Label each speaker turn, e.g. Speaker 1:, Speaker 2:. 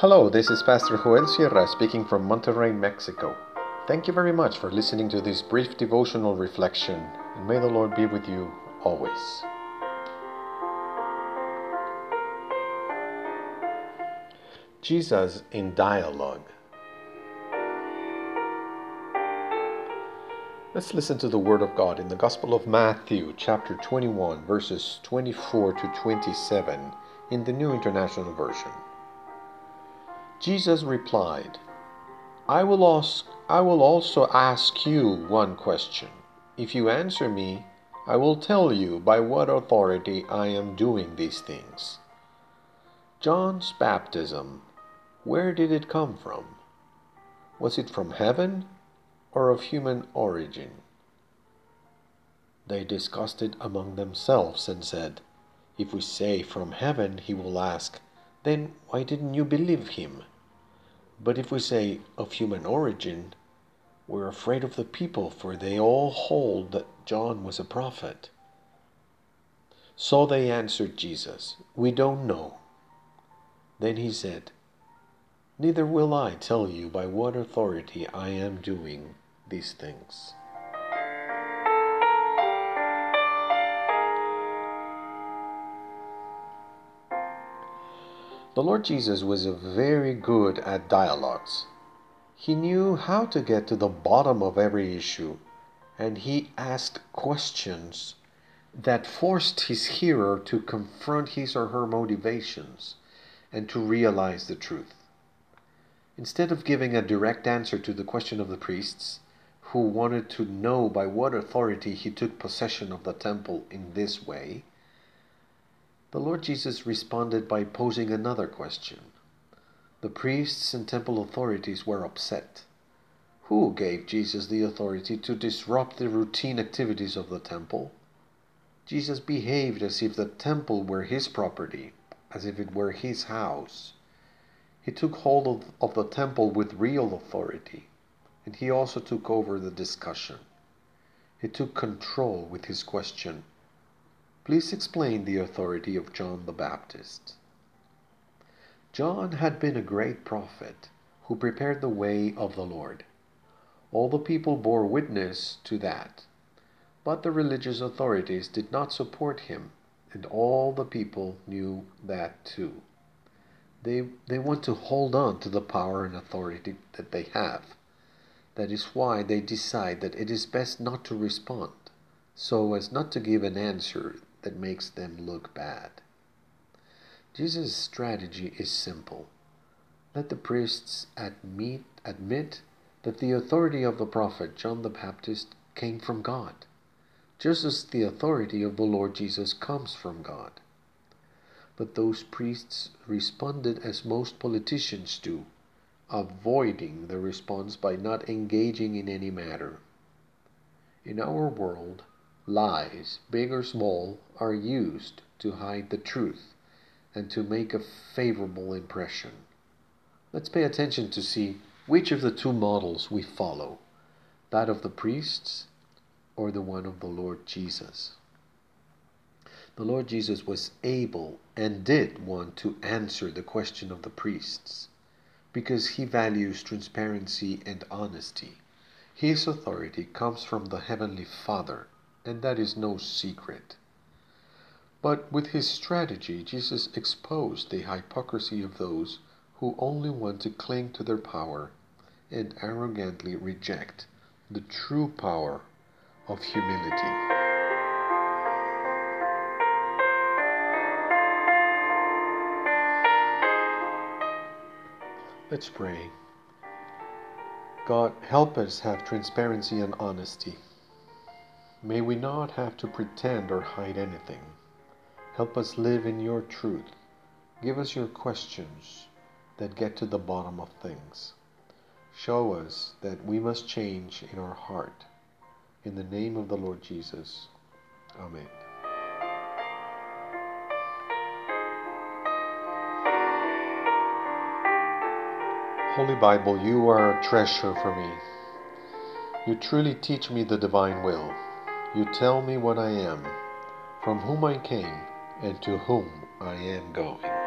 Speaker 1: Hello, this is Pastor Joel Sierra speaking from Monterrey, Mexico. Thank you very much for listening to this brief devotional reflection, and may the Lord be with you always. Jesus in dialogue. Let's listen to the Word of God in the Gospel of Matthew, chapter 21, verses 24 to 27, in the New International Version. Jesus replied, I will, ask, I will also ask you one question. If you answer me, I will tell you by what authority I am doing these things. John's baptism, where did it come from? Was it from heaven or of human origin? They discussed it among themselves and said, If we say from heaven, he will ask, Then why didn't you believe him? But if we say of human origin, we're afraid of the people, for they all hold that John was a prophet. So they answered Jesus, We don't know. Then he said, Neither will I tell you by what authority I am doing these things. The Lord Jesus was very good at dialogues. He knew how to get to the bottom of every issue, and he asked questions that forced his hearer to confront his or her motivations and to realize the truth. Instead of giving a direct answer to the question of the priests, who wanted to know by what authority he took possession of the temple in this way, the Lord Jesus responded by posing another question. The priests and temple authorities were upset. Who gave Jesus the authority to disrupt the routine activities of the temple? Jesus behaved as if the temple were his property, as if it were his house. He took hold of, of the temple with real authority, and he also took over the discussion. He took control with his question Please explain the authority of John the Baptist. John had been a great prophet who prepared the way of the Lord. All the people bore witness to that. But the religious authorities did not support him, and all the people knew that too. They, they want to hold on to the power and authority that they have. That is why they decide that it is best not to respond, so as not to give an answer that makes them look bad. Jesus' strategy is simple. Let the priests admit, admit that the authority of the prophet John the Baptist came from God, just as the authority of the Lord Jesus comes from God. But those priests responded as most politicians do, avoiding the response by not engaging in any matter. In our world, lies, big or small, are used to hide the truth and to make a favorable impression. Let's pay attention to see which of the two models we follow that of the priests or the one of the Lord Jesus. The Lord Jesus was able and did want to answer the question of the priests because he values transparency and honesty. His authority comes from the Heavenly Father and that is no secret. But with his strategy, Jesus exposed the hypocrisy of those who only want to cling to their power and arrogantly reject the true power of humility. Let's pray. God, help us have transparency and honesty. May we not have to pretend or hide anything. Help us live in your truth. Give us your questions that get to the bottom of things. Show us that we must change in our heart. In the name of the Lord Jesus. Amen. Holy Bible, you are a treasure for me. You truly teach me the divine will. You tell me what I am, from whom I came, and to whom I am going.